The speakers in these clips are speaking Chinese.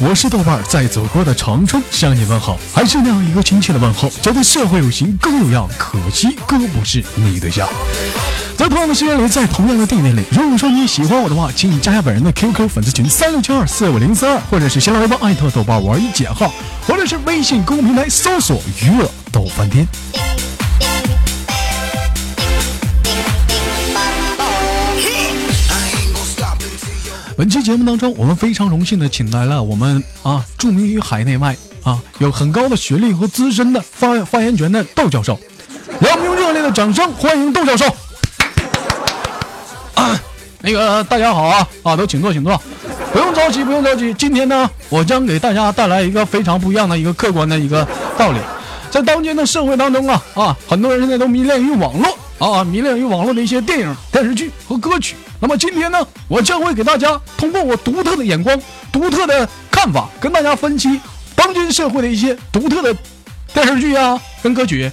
我是豆瓣儿，在祖国的长春向你问好，还是那样一个亲切的问候，觉得社会有型更有样，可惜哥不是你对象。在同样的时间里，在同样的地点里，如果说你喜欢我的话，请你加下本人的 QQ 粉丝群三六七二四五零三二，或者是新浪微博艾特豆瓣玩一减号，或者是微信公众平台搜索娱乐逗翻天。本期节目当中，我们非常荣幸的请来了我们啊著名于海内外啊有很高的学历和资深的发发言权的窦教授，让我们用热烈的掌声欢迎窦教授。啊，那个大家好啊啊，都请坐，请坐，不用着急，不用着急。今天呢，我将给大家带来一个非常不一样的一个客观的一个道理，在当今的社会当中啊啊，很多人现在都迷恋于网络。啊，迷恋于网络的一些电影、电视剧和歌曲。那么今天呢，我将会给大家通过我独特的眼光、独特的看法，跟大家分析当今社会的一些独特的电视剧啊跟歌曲。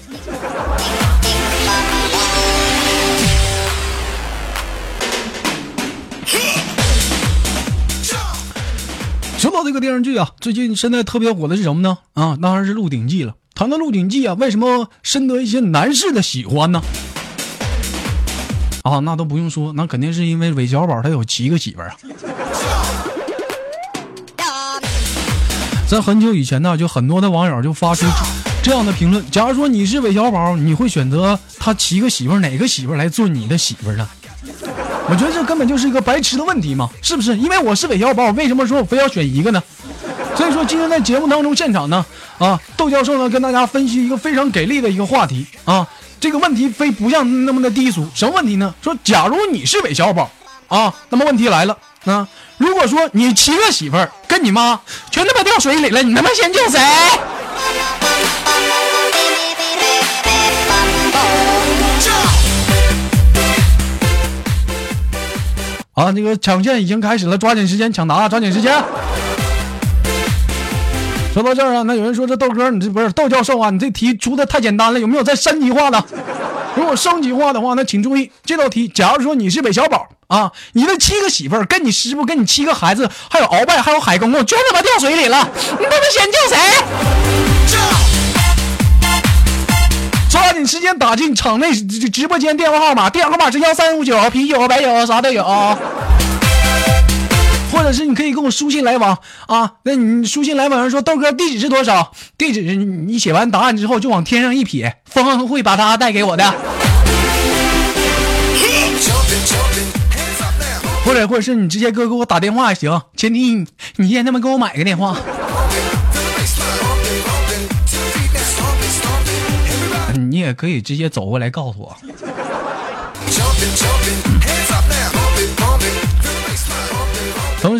说到这个电视剧啊，最近现在特别火的是什么呢？啊，当然是《鹿鼎记》了。谈到《鹿鼎记》啊，为什么深得一些男士的喜欢呢？啊，那都不用说，那肯定是因为韦小宝他有七个媳妇儿啊。在很久以前呢，就很多的网友就发出这样的评论：假如说你是韦小宝，你会选择他七个媳妇儿哪个媳妇儿来做你的媳妇儿呢？我觉得这根本就是一个白痴的问题嘛，是不是？因为我是韦小宝，为什么说我非要选一个呢？所以说今天在节目当中现场呢，啊，窦教授呢跟大家分析一个非常给力的一个话题啊。这个问题非不像那么的低俗，什么问题呢？说假如你是韦小宝啊，那么问题来了啊！如果说你七个媳妇儿跟你妈全他妈掉水里了，你他妈先救谁？啊，那个抢线已经开始了，抓紧时间抢答，抓紧时间。说到这儿啊，那有人说这豆哥，你这不是豆教授啊？你这题出的太简单了，有没有再升级化的？如果升级化的话，那请注意这道题。假如说你是韦小宝啊，你的七个媳妇儿跟你师傅跟你七个孩子，还有鳌拜，还有海公公，全他妈掉水里了，你他妈先救谁？抓紧时间打进场内直直播间电话号码，电话号码是幺三五九，啤酒、白酒啥都有。或者是你可以跟我书信来往啊，那你书信来往上说豆哥地址是多少？地址你写完答案之后就往天上一撇，风会把它带给我的。或者或者是你直接哥给我打电话也行，前提你先他妈给我买个电话。你也可以直接走过来告诉我。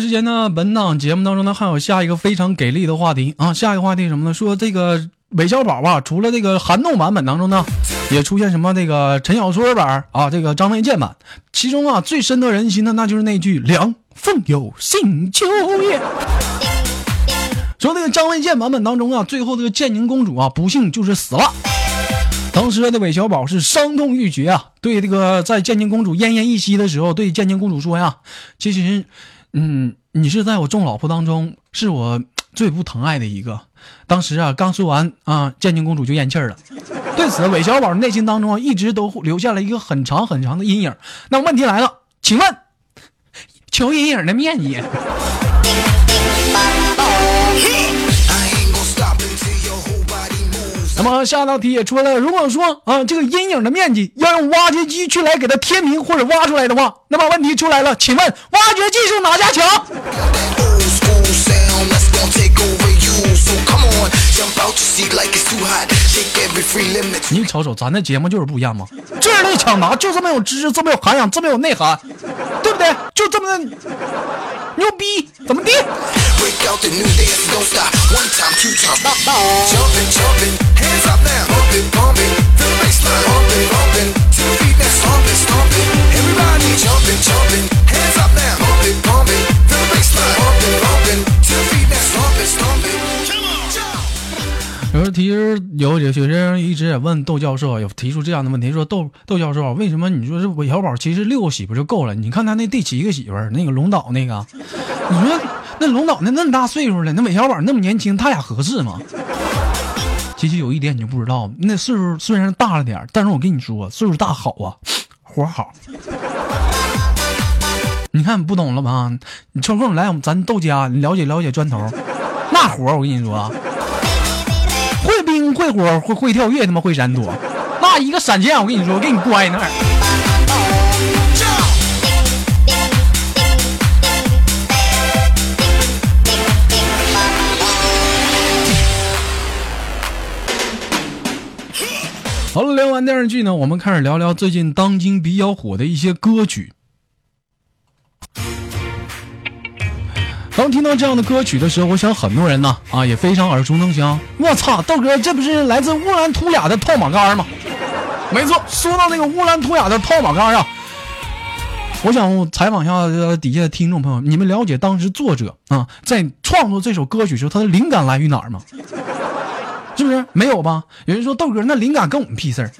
时间呢，本档节目当中呢，还有下一个非常给力的话题啊！下一个话题什么呢？说这个韦小宝啊，除了这个寒冻版本当中呢，也出现什么这个陈小春版啊，这个张卫健版。其中啊，最深得人心的那就是那句“凉风有信秋叶”。说那个张卫健版本当中啊，最后这个建宁公主啊，不幸就是死了。当时的韦小宝是伤痛欲绝啊，对这个在建宁公主奄奄一息的时候，对建宁公主说呀：“其实嗯，你是在我众老婆当中是我最不疼爱的一个。当时啊，刚说完啊，建宁公主就咽气儿了。对此，韦小宝内心当中啊，一直都留下了一个很长很长的阴影。那问题来了，请问，求阴影的面积？那么下道题也出来了，如果说啊，这个阴影的面积要用挖掘机去来给它填平或者挖出来的话，那么问题出来了，请问挖掘技术哪家强？你瞅瞅，咱的节目就是不一样嘛，智力抢答就这么有知识，这么有涵养，这么有内涵，对不对？就这么牛逼，怎么地？有时其实有有学生一直也问窦教授，有提出这样的问题，说窦窦教授，为什么你说这韦小宝其实六个媳妇就够了？你看他那第七个媳妇儿，那个龙岛那个，你说那龙岛那那么大岁数了，那韦小宝那么年轻，他俩合适吗？其实有一点你就不知道，那岁数虽然大了点但是我跟你说，岁数大好啊，活好。你看不懂了吧？你抽空来我们咱窦家，你了解了解砖头，那活我跟你说。会火会会跳跃，他妈会闪躲，那一个闪现，我跟你说，我给你乖那儿。好了，聊完电视剧呢，我们开始聊聊最近当今比较火的一些歌曲。当听到这样的歌曲的时候，我想很多人呢啊也非常耳熟能详。我操，豆哥，这不是来自乌兰图雅的套马杆吗？没错，说到那个乌兰图雅的套马杆啊，我想采访一下底下的听众朋友，你们了解当时作者啊在创作这首歌曲时候他的灵感来于哪儿吗？是不是没有吧？有人说豆哥，那灵感跟我们屁事儿。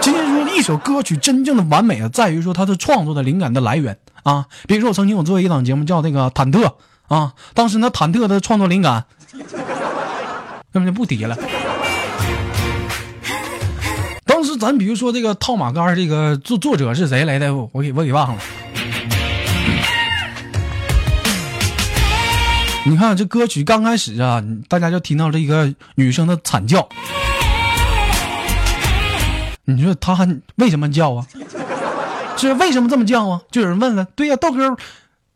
其实说一首歌曲真正的完美啊，在于说它的创作的灵感的来源啊。比如说我曾经我做一档节目叫那个忐忑。啊，当时那忐忑的创作灵感，根本就不提了。当时咱比如说这个套马杆这个作作者是谁来的？我给我给忘了。你看这歌曲刚开始啊，大家就听到这个女生的惨叫。你说她为什么叫啊？是为什么这么叫啊？就有人问了，对呀，豆哥。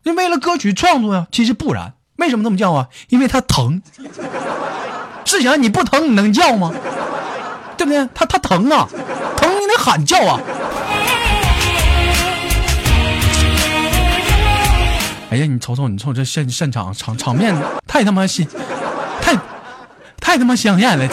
就为了歌曲创作呀？其实不然，为什么这么叫啊？因为他疼。试想，你不疼你能叫吗？对不对？他他疼啊，疼你得喊叫啊。哎呀，你瞅瞅，你瞅这现现场场场面太他妈新，太太他妈香艳了。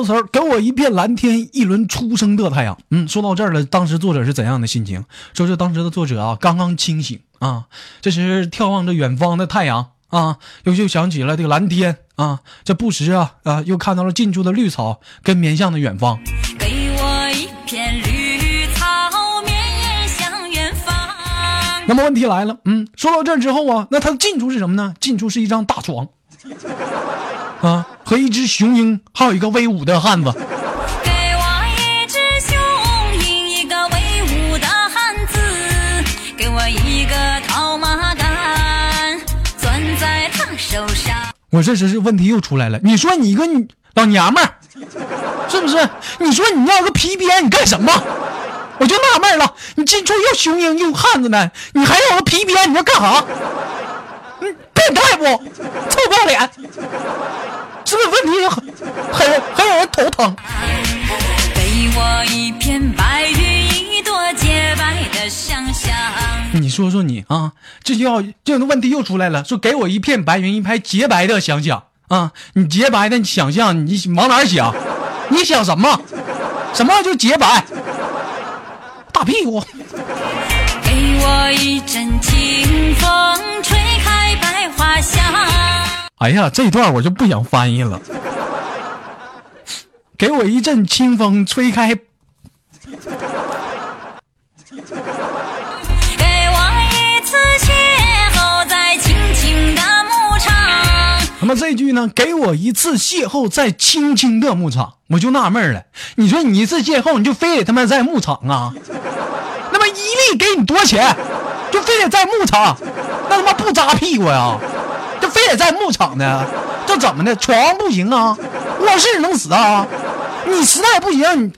歌词儿给我一片蓝天，一轮初升的太阳。嗯，说到这儿了，当时作者是怎样的心情？说是当时的作者啊，刚刚清醒啊，这时眺望着远方的太阳啊，又又想起了这个蓝天啊，这不时啊啊，又看到了近处的绿草跟面向的远方。给我一片绿草，绵延向远方。那么问题来了，嗯，说到这儿之后啊，那它的近处是什么呢？近处是一张大床。啊，和一只雄鹰，还有一个威武的汉子。给我一只雄鹰，一个威武的汉子，给我一个套马杆，攥在他手上。我这时是问题又出来了，你说你一个老娘们儿，是不是？你说你要个皮鞭，你干什么？我就纳闷了，你进出又雄鹰又汉子呢，你还要个皮鞭，你要干啥？你变态不？臭不要脸！是不是问题很很很让人头疼？给我一片白云，一朵洁白的想象。你说说你啊，这就要这样的问题又出来了。说给我一片白云，一排洁白的想想啊，你洁白的想象，你往哪想？你想什么？什么就洁白？大屁股。给我一阵清风，吹开百花香。哎呀，这段我就不想翻译了。给我一阵清风，吹开。给我一次邂逅在青青的牧场。那么这句呢？给我一次邂逅在青青的牧场，我就纳闷了。你说你一次邂逅，你就非得他妈在牧场啊？那么一粒给你多少钱？就非得在牧场？那他妈不扎屁股呀？就非得在牧场呢？这怎么的？床不行啊？卧室能死啊？你实在不行，你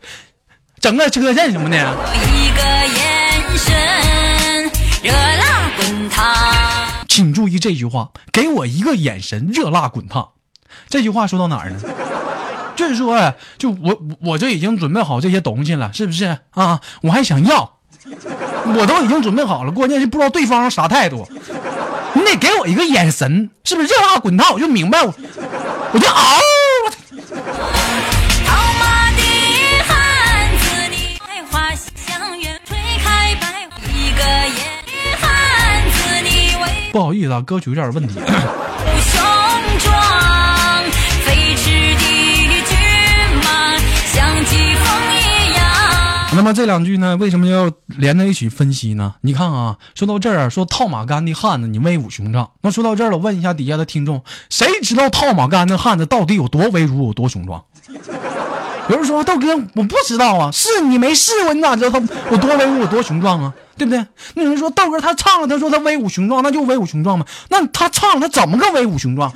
整个车震什么的。一个眼神，热辣滚烫。请注意这句话，给我一个眼神，热辣滚烫。这句话说到哪儿呢？就是说，就我我这已经准备好这些东西了，是不是啊？我还想要，我都已经准备好了，关键是不知道对方啥态度。你得给我一个眼神，是不是热辣滚烫？我就明白，我我就嗷。不好意思啊，歌曲有点问题。那么这两句呢，为什么要连在一起分析呢？你看啊，说到这儿，说套马杆的汉子你威武雄壮。那说到这儿了，问一下底下的听众，谁知道套马杆的汉子到底有多威武、有多雄壮？有人说豆哥，我不知道啊，是你没试过，你咋知道他有多威武、有多雄壮啊？对不对？那有人说豆哥他唱了，他说他威武雄壮，那就威武雄壮嘛？那他唱了，他怎么个威武雄壮？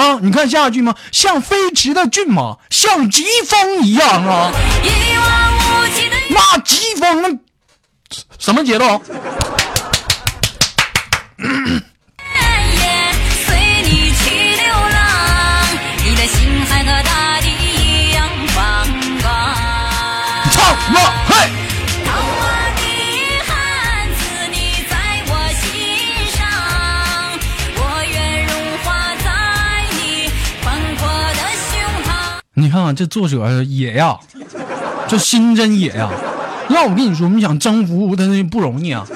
啊，你看下一句吗？像飞驰的骏马，像疾风一样啊！那疾风，什么节奏？你看看这作者野呀，这心真野呀！要我跟你说，你想征服他那不容易啊。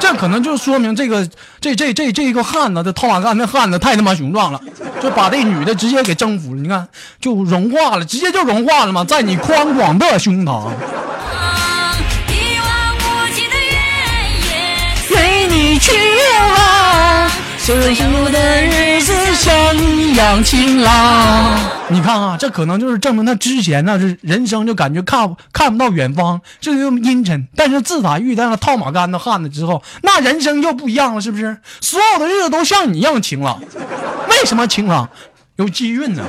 这可能就说明这个这这这这个汉子，这套马杆那汉子太他妈雄壮了，就把这女的直接给征服了。你看，就融化了，直接就融化了嘛，在你宽广的胸膛。随你去了。幸福的日子像一样晴朗。你看啊，这可能就是证明他之前呢，是人生就感觉看看不到远方，就这么阴沉。但是自打遇到了套马杆的汉子之后，那人生就不一样了，是不是？所有的日子都像你一样晴朗。为什么晴朗？有机运呢。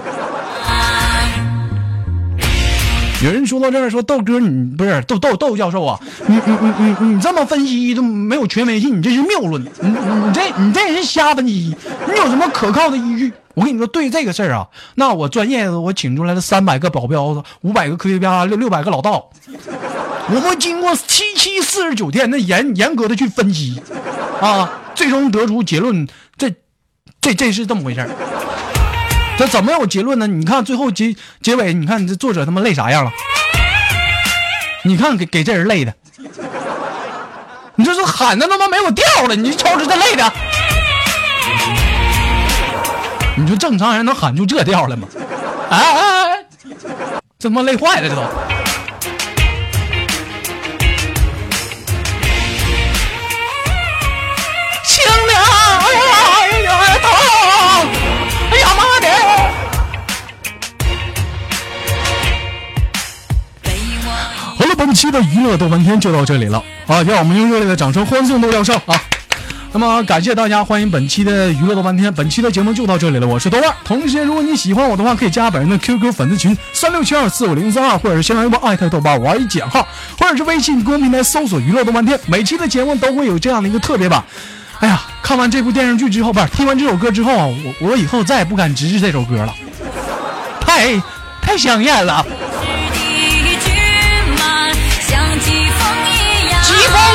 有人说到这儿说豆哥，你不是豆豆豆教授啊？你你你你你这么分析都没有权威性，你这是谬论。你你这你这是瞎分析，你有什么可靠的依据？我跟你说，对这个事儿啊，那我专业我请出来了三百个保镖子，五百个科学家，六六百个老道，我会经过七七四十九天的严严格的去分析，啊，最终得出结论，这这这是这么回事儿。这怎么有结论呢？你看最后结结尾，你看你这作者他妈累啥样了？你看给给这人累的，你这是喊的他妈没有调了，你瞅瞅这累的，你说正常人能喊出这调来吗？哎哎哎，这他妈累坏了，这都。本期的娱乐豆翻天就到这里了啊！让我们用热烈的掌声欢送豆教授啊！那么感谢大家，欢迎本期的娱乐豆翻天。本期的节目就到这里了，我是豆瓣。同时，如果你喜欢我的话，可以加本人的 QQ 粉丝群三六七二四五零三二，或者是新浪微博艾特豆瓣五二一减号，或者是微信公众平台搜索娱乐豆翻天。每期的节目都会有这样的一个特别版。哎呀，看完这部电视剧之后，不是听完这首歌之后啊，我我以后再也不敢直视这首歌了，太太香艳了。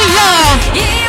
Yeah.